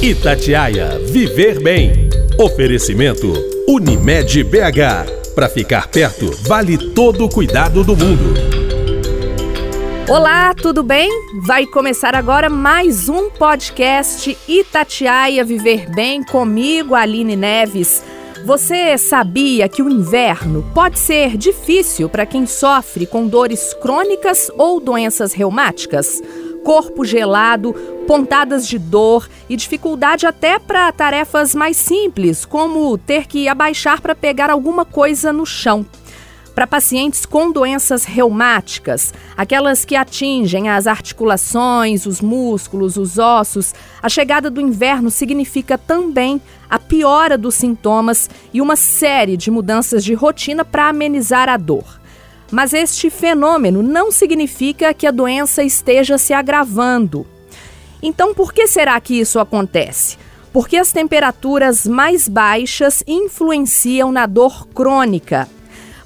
Itatiaia Viver Bem. Oferecimento Unimed BH. Para ficar perto, vale todo o cuidado do mundo. Olá, tudo bem? Vai começar agora mais um podcast Itatiaia Viver Bem comigo, Aline Neves. Você sabia que o inverno pode ser difícil para quem sofre com dores crônicas ou doenças reumáticas? Corpo gelado, pontadas de dor e dificuldade até para tarefas mais simples, como ter que abaixar para pegar alguma coisa no chão para pacientes com doenças reumáticas, aquelas que atingem as articulações, os músculos, os ossos, a chegada do inverno significa também a piora dos sintomas e uma série de mudanças de rotina para amenizar a dor. Mas este fenômeno não significa que a doença esteja se agravando. Então, por que será que isso acontece? Porque as temperaturas mais baixas influenciam na dor crônica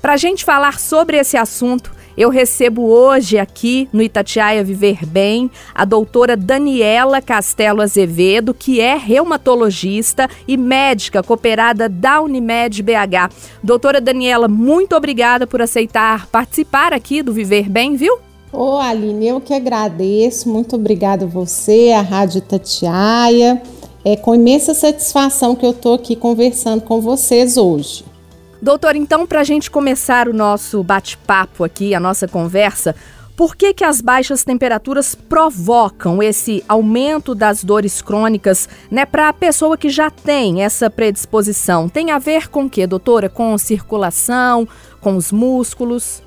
para a gente falar sobre esse assunto, eu recebo hoje aqui no Itatiaia Viver Bem a doutora Daniela Castelo Azevedo, que é reumatologista e médica cooperada da Unimed BH. Doutora Daniela, muito obrigada por aceitar participar aqui do Viver Bem, viu? Ô Aline, eu que agradeço, muito obrigada a você, a Rádio Itatiaia. É com imensa satisfação que eu estou aqui conversando com vocês hoje. Doutor, então, para a gente começar o nosso bate-papo aqui, a nossa conversa, por que, que as baixas temperaturas provocam esse aumento das dores crônicas, né, para a pessoa que já tem essa predisposição? Tem a ver com o que, doutora? Com circulação, com os músculos?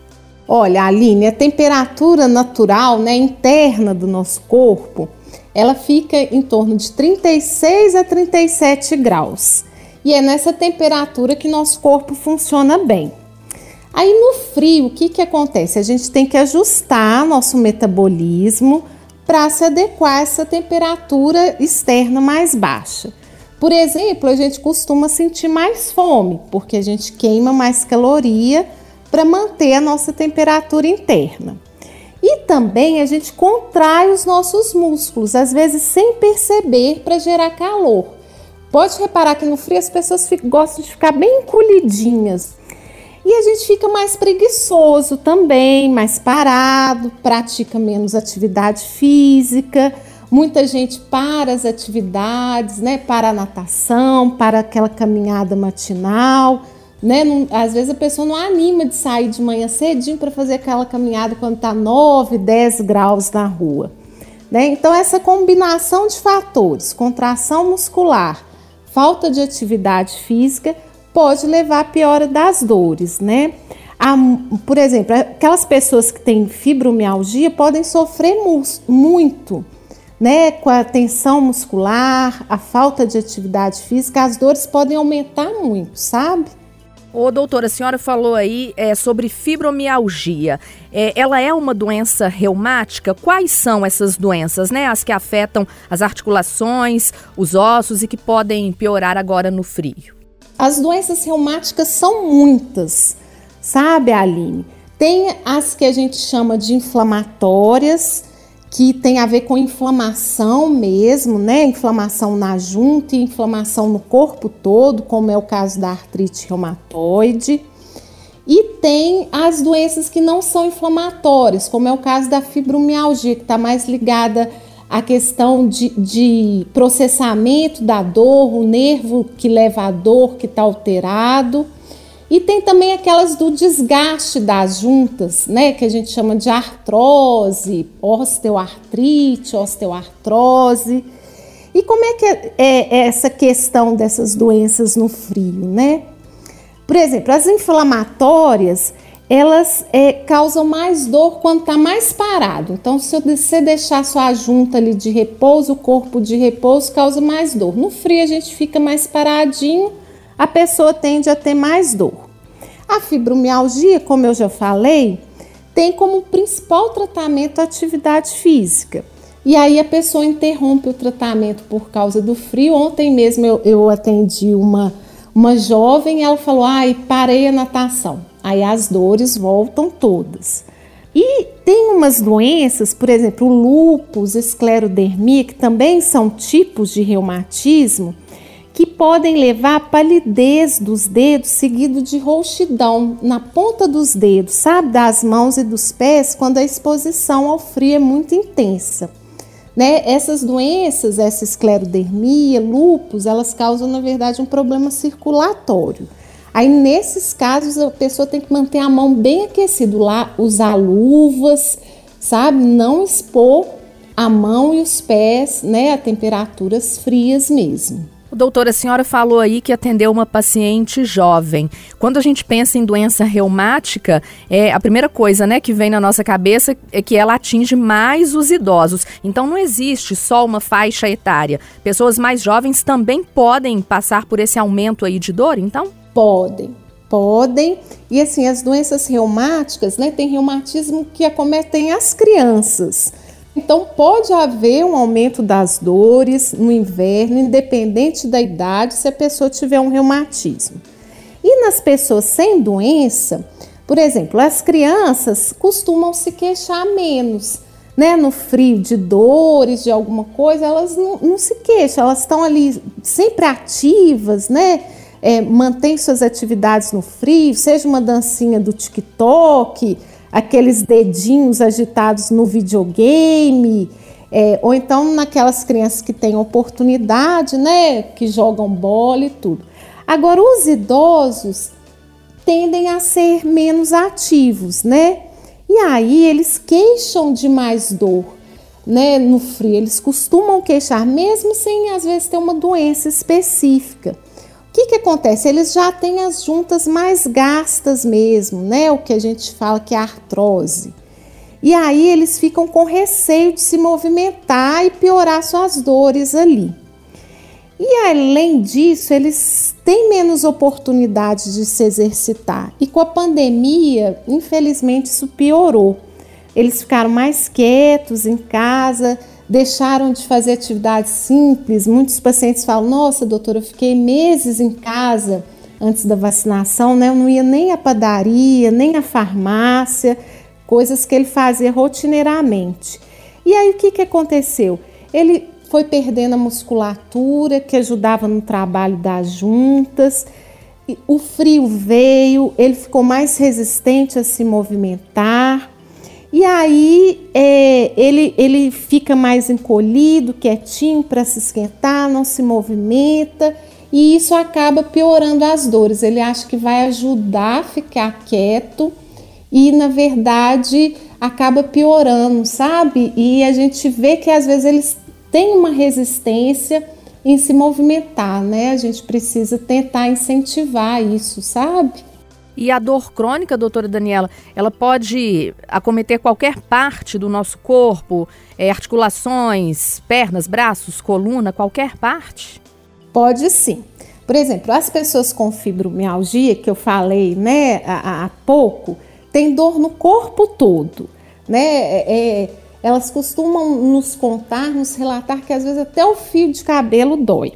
Olha, Aline, a temperatura natural, né, interna do nosso corpo, ela fica em torno de 36 a 37 graus e é nessa temperatura que nosso corpo funciona bem. Aí no frio, o que, que acontece? A gente tem que ajustar nosso metabolismo para se adequar a essa temperatura externa mais baixa. Por exemplo, a gente costuma sentir mais fome, porque a gente queima mais caloria para manter a nossa temperatura interna. E também a gente contrai os nossos músculos, às vezes sem perceber, para gerar calor. Pode reparar que no frio as pessoas ficam, gostam de ficar bem encolhidinhas. E a gente fica mais preguiçoso também, mais parado, pratica menos atividade física. Muita gente para as atividades, né? Para a natação, para aquela caminhada matinal, né? Não, às vezes a pessoa não anima de sair de manhã cedinho para fazer aquela caminhada quando está 9, 10 graus na rua. Né? Então, essa combinação de fatores, contração muscular, falta de atividade física pode levar à piora das dores, né? por exemplo, aquelas pessoas que têm fibromialgia podem sofrer muito, né? Com a tensão muscular, a falta de atividade física, as dores podem aumentar muito, sabe? Ô, doutora, a senhora falou aí é, sobre fibromialgia. É, ela é uma doença reumática? Quais são essas doenças, né? As que afetam as articulações, os ossos e que podem piorar agora no frio? As doenças reumáticas são muitas, sabe, Aline? Tem as que a gente chama de inflamatórias, que tem a ver com inflamação mesmo, né? Inflamação na junta inflamação no corpo todo, como é o caso da artrite reumatoide. E tem as doenças que não são inflamatórias, como é o caso da fibromialgia, que está mais ligada à questão de, de processamento da dor, o nervo que leva à dor que está alterado. E tem também aquelas do desgaste das juntas, né, que a gente chama de artrose, osteoartrite, osteoartrose. E como é que é, é essa questão dessas doenças no frio, né? Por exemplo, as inflamatórias, elas é, causam mais dor quando está mais parado. Então, se você deixar sua junta ali de repouso, o corpo de repouso causa mais dor. No frio a gente fica mais paradinho, a pessoa tende a ter mais dor. A fibromialgia, como eu já falei, tem como principal tratamento a atividade física. E aí a pessoa interrompe o tratamento por causa do frio. Ontem mesmo eu, eu atendi uma, uma jovem, ela falou: ai, parei a natação. Aí as dores voltam todas. E tem umas doenças, por exemplo, o lúpus, esclerodermia, que também são tipos de reumatismo, que podem levar à palidez dos dedos, seguido de rouxidão na ponta dos dedos, sabe, das mãos e dos pés, quando a exposição ao frio é muito intensa. Né? Essas doenças, essa esclerodermia, lúpus, elas causam, na verdade, um problema circulatório. Aí, nesses casos, a pessoa tem que manter a mão bem aquecida, lá, usar luvas, sabe? Não expor a mão e os pés né, a temperaturas frias mesmo. Doutora, a senhora falou aí que atendeu uma paciente jovem. Quando a gente pensa em doença reumática, é a primeira coisa, né, que vem na nossa cabeça é que ela atinge mais os idosos. Então não existe só uma faixa etária. Pessoas mais jovens também podem passar por esse aumento aí de dor, então? Podem, podem. E assim, as doenças reumáticas, né, tem reumatismo que acometem as crianças. Então, pode haver um aumento das dores no inverno, independente da idade, se a pessoa tiver um reumatismo. E nas pessoas sem doença, por exemplo, as crianças costumam se queixar menos, né? No frio, de dores, de alguma coisa, elas não, não se queixam, elas estão ali sempre ativas, né? É, mantém suas atividades no frio, seja uma dancinha do TikTok aqueles dedinhos agitados no videogame, é, ou então naquelas crianças que têm oportunidade, né, que jogam bola e tudo. Agora, os idosos tendem a ser menos ativos, né? E aí eles queixam de mais dor, né, no frio. Eles costumam queixar, mesmo sem às vezes ter uma doença específica que, que acontece? Eles já têm as juntas mais gastas mesmo, né? O que a gente fala que é artrose. E aí eles ficam com receio de se movimentar e piorar suas dores ali. E além disso, eles têm menos oportunidades de se exercitar. E com a pandemia, infelizmente, isso piorou. Eles ficaram mais quietos em casa, deixaram de fazer atividades simples. Muitos pacientes falam: Nossa, doutora, eu fiquei meses em casa antes da vacinação, né? Eu não ia nem à padaria, nem à farmácia, coisas que ele fazia rotineiramente. E aí o que, que aconteceu? Ele foi perdendo a musculatura que ajudava no trabalho das juntas. O frio veio, ele ficou mais resistente a se movimentar. E aí é, ele, ele fica mais encolhido, quietinho para se esquentar, não se movimenta e isso acaba piorando as dores. Ele acha que vai ajudar a ficar quieto e na verdade acaba piorando, sabe? E a gente vê que às vezes eles têm uma resistência em se movimentar, né? A gente precisa tentar incentivar isso, sabe? E a dor crônica, doutora Daniela, ela pode acometer qualquer parte do nosso corpo, é, articulações, pernas, braços, coluna, qualquer parte? Pode sim. Por exemplo, as pessoas com fibromialgia, que eu falei né, há, há pouco, têm dor no corpo todo. Né? É, é, elas costumam nos contar, nos relatar que às vezes até o fio de cabelo dói.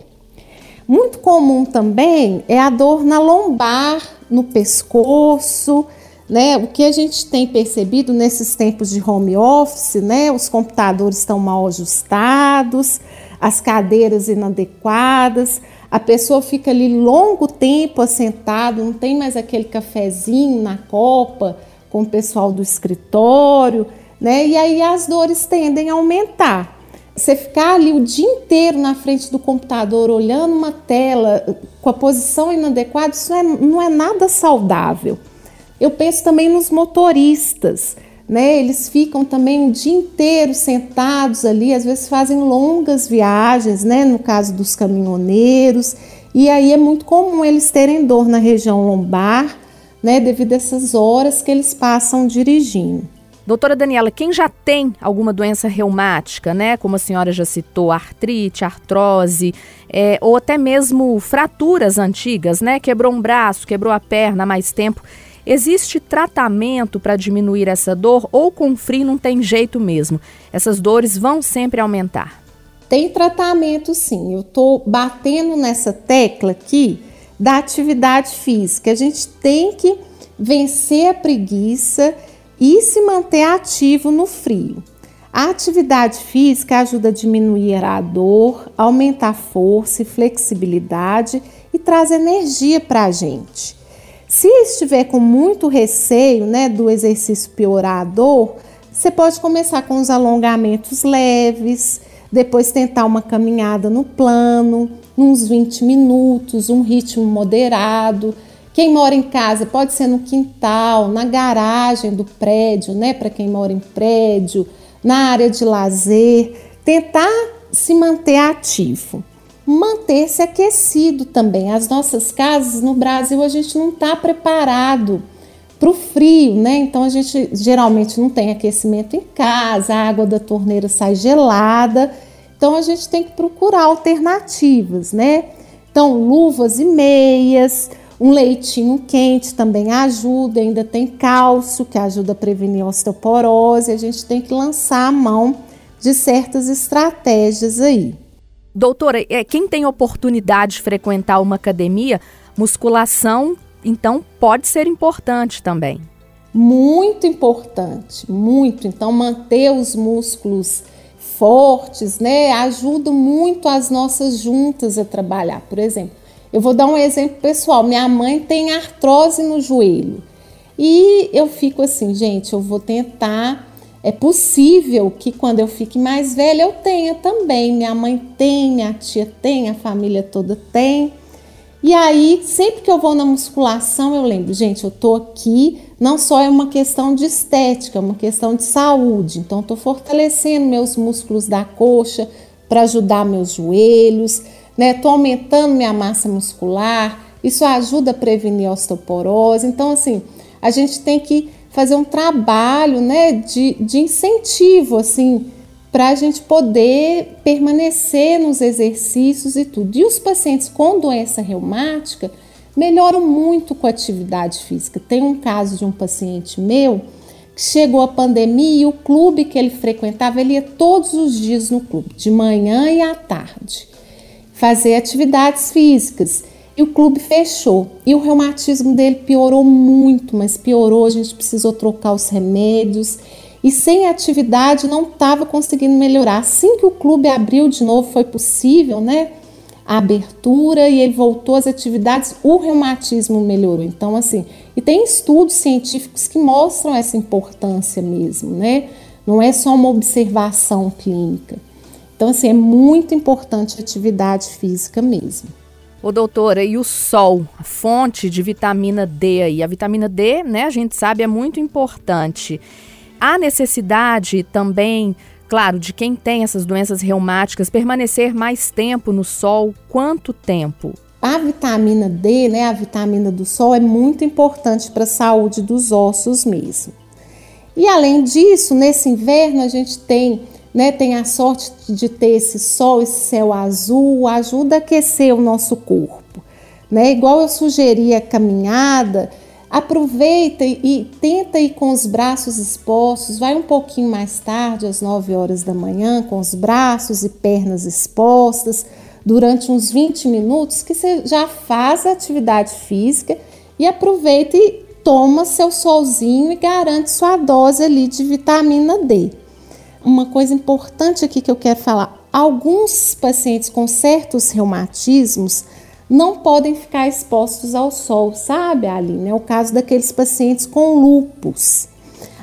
Muito comum também é a dor na lombar, no pescoço, né? O que a gente tem percebido nesses tempos de home office, né? Os computadores estão mal ajustados, as cadeiras inadequadas, a pessoa fica ali longo tempo assentado, não tem mais aquele cafezinho na copa com o pessoal do escritório, né? E aí as dores tendem a aumentar. Você ficar ali o dia inteiro na frente do computador olhando uma tela com a posição inadequada, isso é, não é nada saudável. Eu penso também nos motoristas, né? Eles ficam também o dia inteiro sentados ali, às vezes fazem longas viagens, né? No caso dos caminhoneiros, e aí é muito comum eles terem dor na região lombar, né? Devido a essas horas que eles passam dirigindo. Doutora Daniela, quem já tem alguma doença reumática, né, como a senhora já citou, artrite, artrose, é, ou até mesmo fraturas antigas, né, quebrou um braço, quebrou a perna há mais tempo, existe tratamento para diminuir essa dor ou com frio não tem jeito mesmo? Essas dores vão sempre aumentar? Tem tratamento sim. Eu estou batendo nessa tecla aqui da atividade física. A gente tem que vencer a preguiça e se manter ativo no frio. A atividade física ajuda a diminuir a dor, aumentar a força e flexibilidade e traz energia para a gente. Se estiver com muito receio né, do exercício piorar a dor, você pode começar com os alongamentos leves, depois tentar uma caminhada no plano, uns 20 minutos, um ritmo moderado. Quem mora em casa pode ser no quintal, na garagem do prédio, né? Para quem mora em prédio, na área de lazer, tentar se manter ativo. Manter-se aquecido também. As nossas casas no Brasil a gente não está preparado para o frio, né? Então a gente geralmente não tem aquecimento em casa, a água da torneira sai gelada. Então a gente tem que procurar alternativas, né? Então, luvas e meias, um leitinho quente também ajuda, ainda tem cálcio que ajuda a prevenir a osteoporose. A gente tem que lançar a mão de certas estratégias aí. Doutora, é, quem tem oportunidade de frequentar uma academia, musculação, então pode ser importante também. Muito importante, muito. Então, manter os músculos fortes, né, ajuda muito as nossas juntas a trabalhar. Por exemplo, eu vou dar um exemplo pessoal. Minha mãe tem artrose no joelho. E eu fico assim, gente, eu vou tentar. É possível que quando eu fique mais velha eu tenha também. Minha mãe tem, minha tia tem, a família toda tem. E aí, sempre que eu vou na musculação, eu lembro, gente, eu tô aqui, não só é uma questão de estética, é uma questão de saúde. Então, estou fortalecendo meus músculos da coxa para ajudar meus joelhos né? Aumentando minha massa muscular, isso ajuda a prevenir a osteoporose. Então, assim, a gente tem que fazer um trabalho, né, de, de incentivo, assim, para a gente poder permanecer nos exercícios e tudo. E os pacientes com doença reumática melhoram muito com a atividade física. Tem um caso de um paciente meu que chegou a pandemia e o clube que ele frequentava, ele ia todos os dias no clube, de manhã e à tarde fazer atividades físicas. E o clube fechou. E o reumatismo dele piorou muito, mas piorou, a gente precisou trocar os remédios. E sem atividade não estava conseguindo melhorar. Assim que o clube abriu de novo, foi possível, né? A abertura e ele voltou às atividades, o reumatismo melhorou. Então, assim, e tem estudos científicos que mostram essa importância mesmo, né? Não é só uma observação clínica. Então, assim, é muito importante a atividade física mesmo. Ô doutora, e o sol, a fonte de vitamina D aí? A vitamina D, né, a gente sabe, é muito importante. Há necessidade também, claro, de quem tem essas doenças reumáticas, permanecer mais tempo no sol? Quanto tempo? A vitamina D, né, a vitamina do sol, é muito importante para a saúde dos ossos mesmo. E além disso, nesse inverno a gente tem né, tem a sorte de ter esse sol, esse céu azul, ajuda a aquecer o nosso corpo. Né? Igual eu sugeri a caminhada, aproveita e tenta ir com os braços expostos, vai um pouquinho mais tarde, às 9 horas da manhã, com os braços e pernas expostas, durante uns 20 minutos, que você já faz a atividade física e aproveita e toma seu solzinho e garante sua dose ali de vitamina D uma coisa importante aqui que eu quero falar: alguns pacientes com certos reumatismos não podem ficar expostos ao sol, sabe, Aline? É o caso daqueles pacientes com lupus.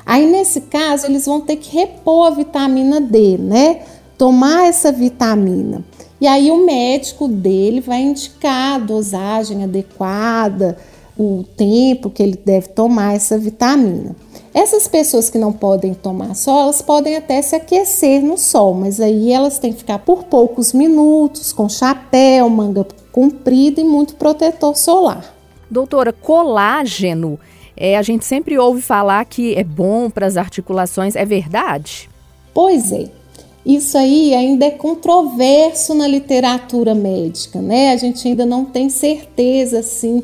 Aí, nesse caso, eles vão ter que repor a vitamina D, né? Tomar essa vitamina. E aí, o médico dele vai indicar a dosagem adequada, o tempo que ele deve tomar essa vitamina. Essas pessoas que não podem tomar sol, elas podem até se aquecer no sol, mas aí elas têm que ficar por poucos minutos, com chapéu, manga comprida e muito protetor solar. Doutora, colágeno, é, a gente sempre ouve falar que é bom para as articulações, é verdade? Pois é. Isso aí ainda é controverso na literatura médica, né? A gente ainda não tem certeza assim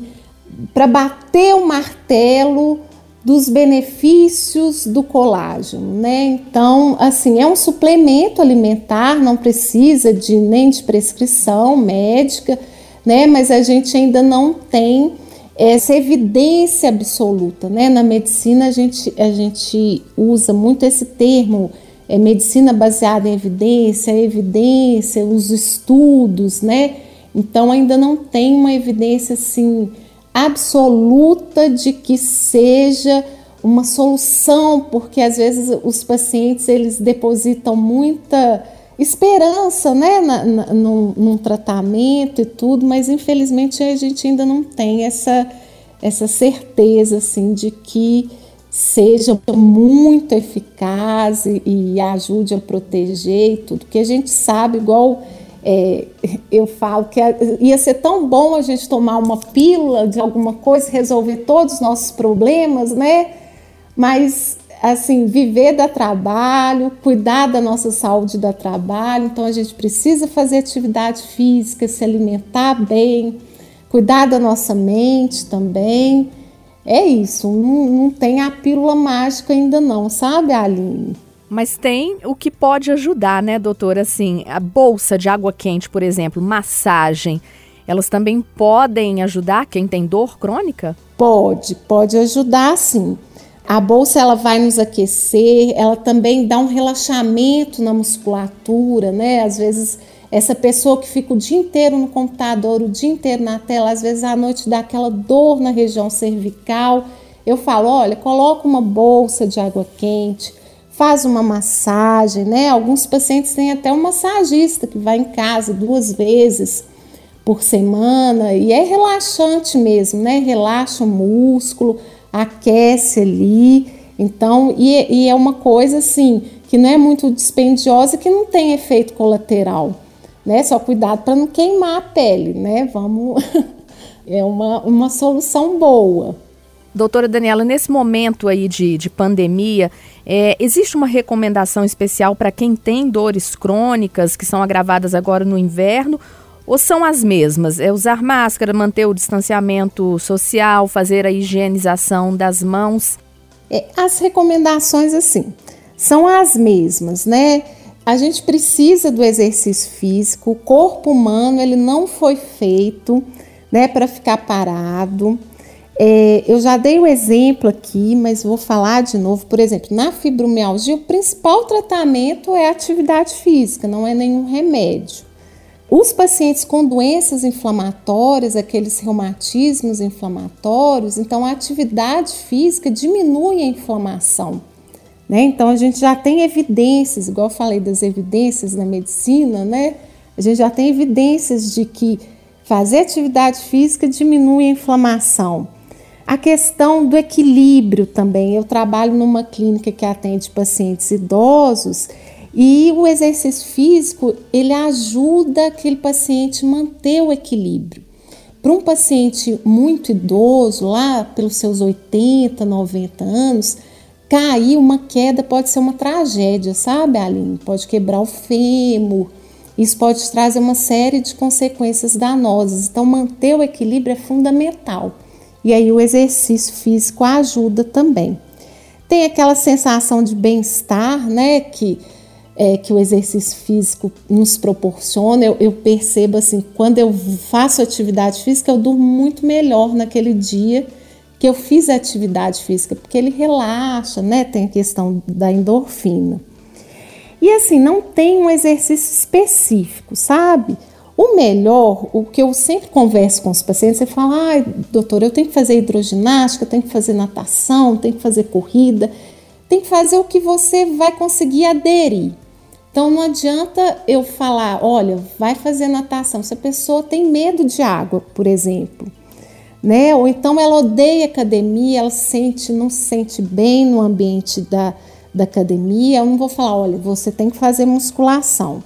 para bater o martelo dos benefícios do colágeno, né? Então, assim, é um suplemento alimentar, não precisa de nem de prescrição médica, né? Mas a gente ainda não tem essa evidência absoluta, né? Na medicina a gente, a gente usa muito esse termo, é medicina baseada em evidência, evidência, os estudos, né? Então ainda não tem uma evidência assim absoluta de que seja uma solução, porque às vezes os pacientes eles depositam muita esperança né, na, na, num, num, tratamento e tudo, mas infelizmente a gente ainda não tem essa, essa certeza assim, de que seja muito eficaz e, e ajude a proteger e tudo, porque a gente sabe, igual é, eu falo que ia ser tão bom a gente tomar uma pílula de alguma coisa, resolver todos os nossos problemas, né? Mas assim, viver dá trabalho, cuidar da nossa saúde dá trabalho, então a gente precisa fazer atividade física, se alimentar bem, cuidar da nossa mente também. É isso, não, não tem a pílula mágica ainda não, sabe, Aline? Mas tem o que pode ajudar, né, doutora? Assim, a bolsa de água quente, por exemplo, massagem, elas também podem ajudar quem tem dor crônica? Pode, pode ajudar sim. A bolsa ela vai nos aquecer, ela também dá um relaxamento na musculatura, né? Às vezes essa pessoa que fica o dia inteiro no computador, o dia inteiro na tela, às vezes à noite dá aquela dor na região cervical. Eu falo, olha, coloca uma bolsa de água quente, faz uma massagem, né? Alguns pacientes têm até um massagista que vai em casa duas vezes por semana e é relaxante mesmo, né? Relaxa o músculo aquece ali. Então, e, e é uma coisa assim que não é muito dispendiosa, que não tem efeito colateral, né? Só cuidado para não queimar a pele, né? Vamos, é uma, uma solução boa. Doutora Daniela, nesse momento aí de, de pandemia, é, existe uma recomendação especial para quem tem dores crônicas que são agravadas agora no inverno ou são as mesmas? É usar máscara, manter o distanciamento social, fazer a higienização das mãos? É, as recomendações, assim, são as mesmas, né? A gente precisa do exercício físico, o corpo humano ele não foi feito né, para ficar parado. É, eu já dei o exemplo aqui, mas vou falar de novo. Por exemplo, na fibromialgia, o principal tratamento é a atividade física, não é nenhum remédio. Os pacientes com doenças inflamatórias, aqueles reumatismos inflamatórios, então a atividade física diminui a inflamação. Né? Então a gente já tem evidências, igual eu falei das evidências na medicina, né? A gente já tem evidências de que fazer atividade física diminui a inflamação. A questão do equilíbrio também. Eu trabalho numa clínica que atende pacientes idosos e o exercício físico, ele ajuda aquele paciente a manter o equilíbrio. Para um paciente muito idoso, lá pelos seus 80, 90 anos, cair uma queda pode ser uma tragédia, sabe, Aline? Pode quebrar o fêmur, isso pode trazer uma série de consequências danosas. Então, manter o equilíbrio é fundamental. E aí, o exercício físico ajuda também. Tem aquela sensação de bem-estar, né? Que é, que o exercício físico nos proporciona, eu, eu, percebo assim, quando eu faço atividade física, eu durmo muito melhor naquele dia que eu fiz atividade física, porque ele relaxa, né? Tem a questão da endorfina. E assim, não tem um exercício específico, sabe? O melhor, o que eu sempre converso com os pacientes, é falar, ai, doutor, eu tenho que fazer hidroginástica, tenho que fazer natação, tenho que fazer corrida, tem que fazer o que você vai conseguir aderir. Então não adianta eu falar, olha, vai fazer natação. Se a pessoa tem medo de água, por exemplo, né? Ou então ela odeia academia, ela sente, não se sente bem no ambiente da, da academia, eu não vou falar, olha, você tem que fazer musculação.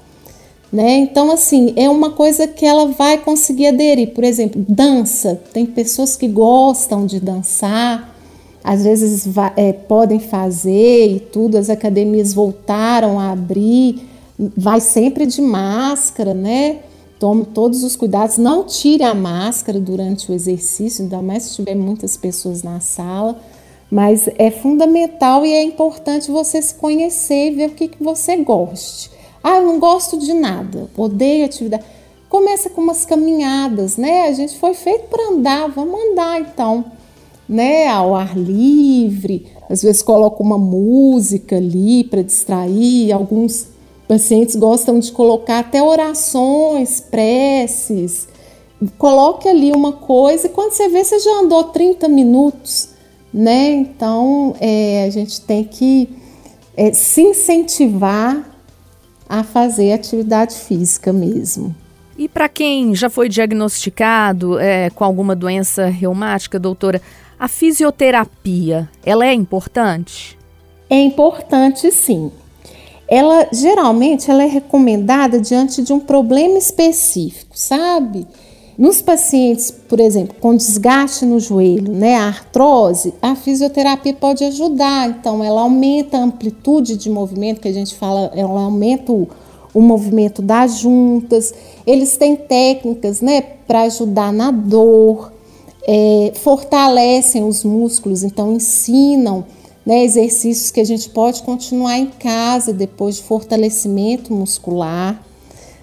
Né? Então, assim, é uma coisa que ela vai conseguir aderir. Por exemplo, dança. Tem pessoas que gostam de dançar, às vezes é, podem fazer e tudo, as academias voltaram a abrir, vai sempre de máscara, né? Tome todos os cuidados, não tire a máscara durante o exercício, ainda mais se tiver muitas pessoas na sala, mas é fundamental e é importante você se conhecer e ver o que, que você goste. Ah, não gosto de nada, odeio atividade. começa com umas caminhadas, né? A gente foi feito para andar, vamos andar então, né? Ao ar livre, às vezes coloca uma música ali para distrair. Alguns pacientes gostam de colocar até orações, preces. Coloque ali uma coisa e quando você vê, você já andou 30 minutos, né? Então é, a gente tem que é, se incentivar a fazer atividade física mesmo. E para quem já foi diagnosticado é, com alguma doença reumática, doutora, a fisioterapia, ela é importante? É importante sim. Ela geralmente ela é recomendada diante de um problema específico, sabe? Nos pacientes, por exemplo, com desgaste no joelho, né, a artrose, a fisioterapia pode ajudar. Então, ela aumenta a amplitude de movimento, que a gente fala, ela aumenta o, o movimento das juntas. Eles têm técnicas, né, para ajudar na dor, é, fortalecem os músculos, então ensinam né, exercícios que a gente pode continuar em casa depois de fortalecimento muscular.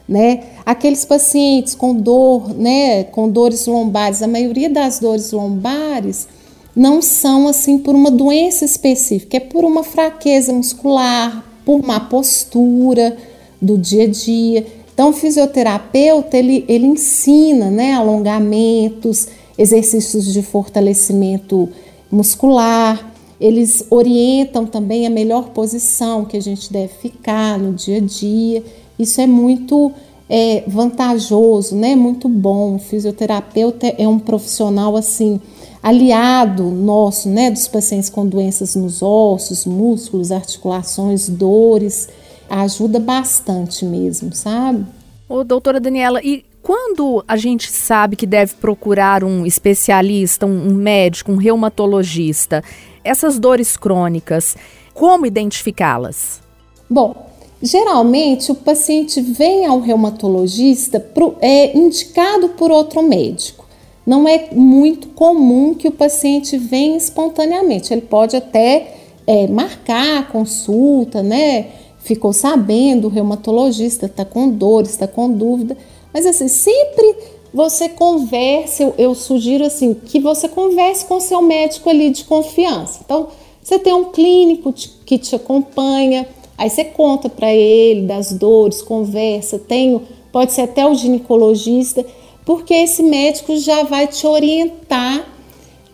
Né? Aqueles pacientes com dor, né, com dores lombares, a maioria das dores lombares não são assim por uma doença específica, é por uma fraqueza muscular, por má postura do dia a dia. Então, o fisioterapeuta ele, ele ensina né, alongamentos, exercícios de fortalecimento muscular. Eles orientam também a melhor posição que a gente deve ficar no dia a dia. Isso é muito é, vantajoso, né? Muito bom. O fisioterapeuta é um profissional assim aliado nosso, né? Dos pacientes com doenças nos ossos, músculos, articulações, dores. Ajuda bastante mesmo, sabe? Ô, doutora Daniela, e quando a gente sabe que deve procurar um especialista, um, médico, um reumatologista, essas dores crônicas, como identificá-las? Bom, geralmente o paciente vem ao reumatologista pro, é indicado por outro médico. Não é muito comum que o paciente venha espontaneamente. Ele pode até é, marcar a consulta, né? Ficou sabendo, o reumatologista está com dor, está com dúvida mas assim, sempre você converse, eu, eu sugiro assim, que você converse com seu médico ali de confiança. Então, você tem um clínico que te acompanha, aí você conta para ele das dores, conversa, tem, pode ser até o ginecologista, porque esse médico já vai te orientar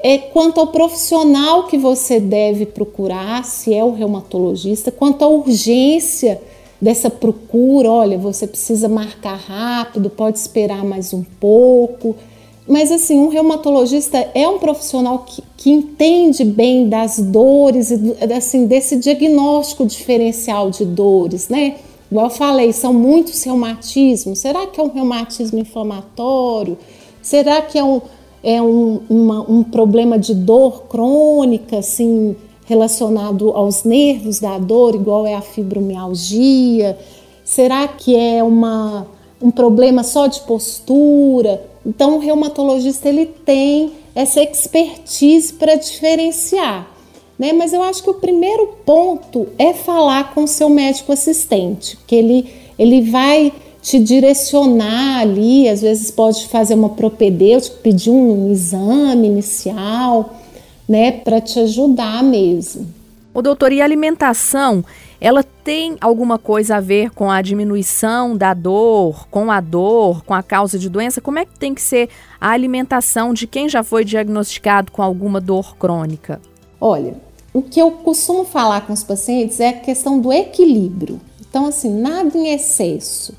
é, quanto ao profissional que você deve procurar, se é o reumatologista, quanto à urgência dessa procura, olha, você precisa marcar rápido, pode esperar mais um pouco. Mas assim, um reumatologista é um profissional que, que entende bem das dores e assim, desse diagnóstico diferencial de dores, né? Igual eu falei, são muitos reumatismos. Será que é um reumatismo inflamatório? Será que é um, é um, uma, um problema de dor crônica, assim, relacionado aos nervos da dor, igual é a fibromialgia? Será que é uma, um problema só de postura? Então, o reumatologista ele tem essa expertise para diferenciar. Né? Mas eu acho que o primeiro ponto é falar com o seu médico assistente, que ele, ele vai te direcionar ali, às vezes pode fazer uma propedêutica, pedir um exame inicial, né, para te ajudar mesmo. O doutor, e alimentação, ela tem alguma coisa a ver com a diminuição da dor, com a dor, com a causa de doença? Como é que tem que ser a alimentação de quem já foi diagnosticado com alguma dor crônica? Olha, o que eu costumo falar com os pacientes é a questão do equilíbrio. Então, assim, nada em excesso.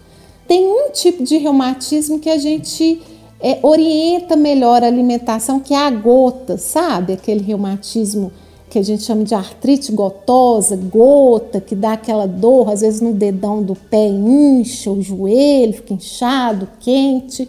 Tem um tipo de reumatismo que a gente é, orienta melhor a alimentação, que é a gota, sabe? Aquele reumatismo que a gente chama de artrite gotosa, gota, que dá aquela dor, às vezes no dedão do pé incha, o joelho fica inchado, quente.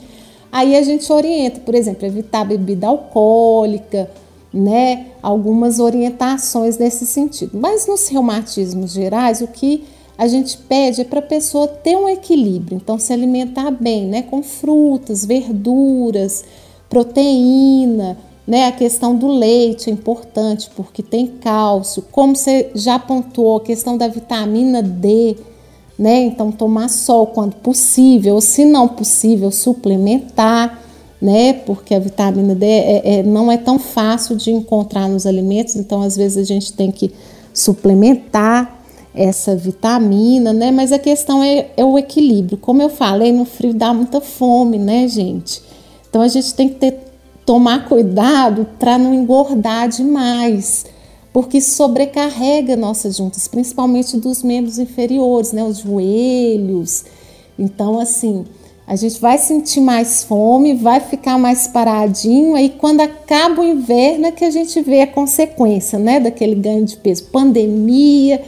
Aí a gente orienta, por exemplo, evitar bebida alcoólica, né? Algumas orientações nesse sentido. Mas nos reumatismos gerais, o que a gente pede para a pessoa ter um equilíbrio, então se alimentar bem, né, com frutas, verduras, proteína, né, a questão do leite é importante porque tem cálcio, como você já pontuou, a questão da vitamina D, né? Então, tomar sol quando possível, se não possível, suplementar, né? Porque a vitamina D é, é, não é tão fácil de encontrar nos alimentos, então, às vezes, a gente tem que suplementar essa vitamina, né? Mas a questão é, é o equilíbrio. Como eu falei, no frio dá muita fome, né, gente? Então, a gente tem que ter, tomar cuidado para não engordar demais porque sobrecarrega nossas juntas, principalmente dos membros inferiores, né, os joelhos. Então, assim, a gente vai sentir mais fome, vai ficar mais paradinho, aí quando acaba o inverno é que a gente vê a consequência, né, daquele ganho de peso, pandemia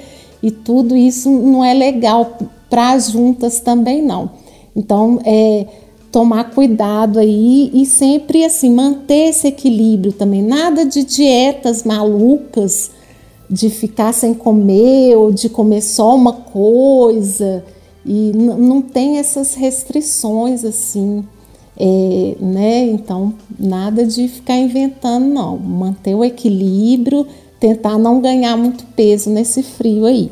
e tudo isso não é legal para as juntas também não. Então, é tomar cuidado aí e sempre assim manter esse equilíbrio também. Nada de dietas malucas, de ficar sem comer ou de comer só uma coisa e não tem essas restrições assim, é, né? Então nada de ficar inventando não, manter o equilíbrio, tentar não ganhar muito peso nesse frio aí.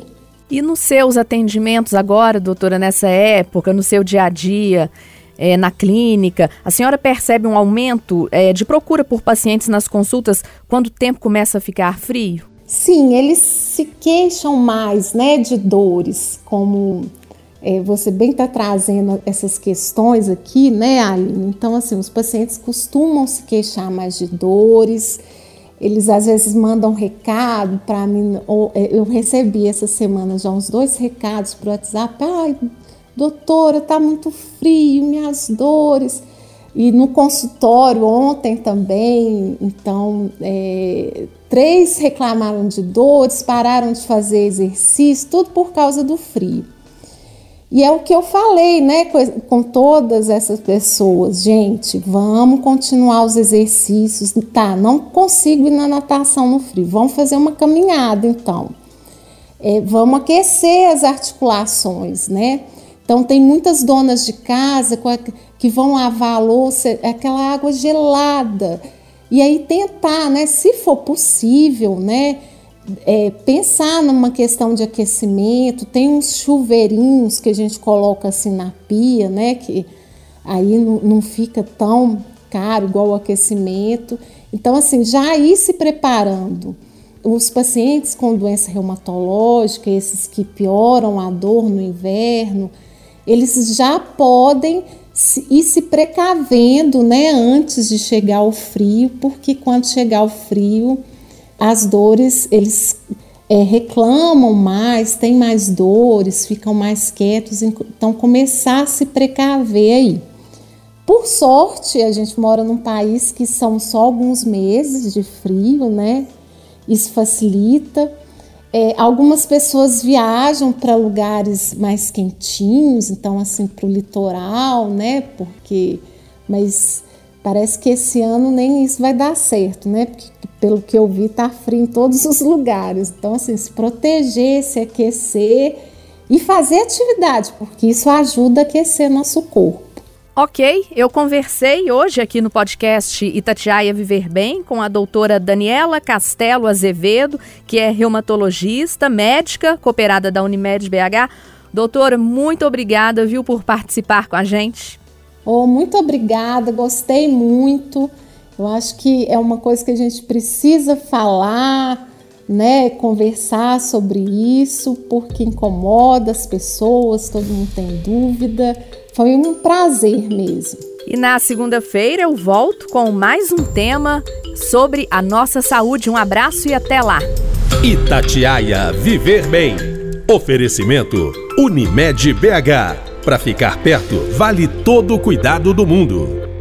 E nos seus atendimentos agora, doutora, nessa época, no seu dia a dia, é, na clínica? A senhora percebe um aumento é, de procura por pacientes nas consultas quando o tempo começa a ficar frio? Sim, eles se queixam mais né, de dores, como é, você bem está trazendo essas questões aqui, né, Aline? Então, assim, os pacientes costumam se queixar mais de dores, eles às vezes mandam recado para mim. Ou, é, eu recebi essa semana já uns dois recados para o WhatsApp. Doutora, está muito frio, minhas dores. E no consultório ontem também, então, é, três reclamaram de dores, pararam de fazer exercício, tudo por causa do frio. E é o que eu falei, né, com todas essas pessoas, gente, vamos continuar os exercícios. Tá, não consigo ir na natação no frio, vamos fazer uma caminhada então. É, vamos aquecer as articulações, né? Então, tem muitas donas de casa que vão lavar a louça, aquela água gelada. E aí tentar, né, se for possível, né, é, pensar numa questão de aquecimento. Tem uns chuveirinhos que a gente coloca assim na pia, né, que aí não, não fica tão caro igual o aquecimento. Então, assim, já ir se preparando. Os pacientes com doença reumatológica, esses que pioram a dor no inverno, eles já podem ir se precavendo né, antes de chegar o frio, porque quando chegar o frio, as dores eles é, reclamam mais, têm mais dores, ficam mais quietos, então começar a se precaver aí. Por sorte, a gente mora num país que são só alguns meses de frio, né? Isso facilita. É, algumas pessoas viajam para lugares mais quentinhos, então assim para o litoral, né? Porque, mas parece que esse ano nem isso vai dar certo, né? Porque pelo que eu vi tá frio em todos os lugares. Então assim, se proteger, se aquecer e fazer atividade, porque isso ajuda a aquecer nosso corpo. Ok, eu conversei hoje aqui no podcast Itatiaia Viver Bem com a doutora Daniela Castelo Azevedo, que é reumatologista, médica, cooperada da Unimed BH. Doutora, muito obrigada, viu, por participar com a gente. Oh, muito obrigada, gostei muito. Eu acho que é uma coisa que a gente precisa falar, né, conversar sobre isso, porque incomoda as pessoas, todo mundo tem dúvida. Foi um prazer mesmo. E na segunda-feira eu volto com mais um tema sobre a nossa saúde. Um abraço e até lá. Itatiaia Viver Bem. Oferecimento Unimed BH. Para ficar perto, vale todo o cuidado do mundo.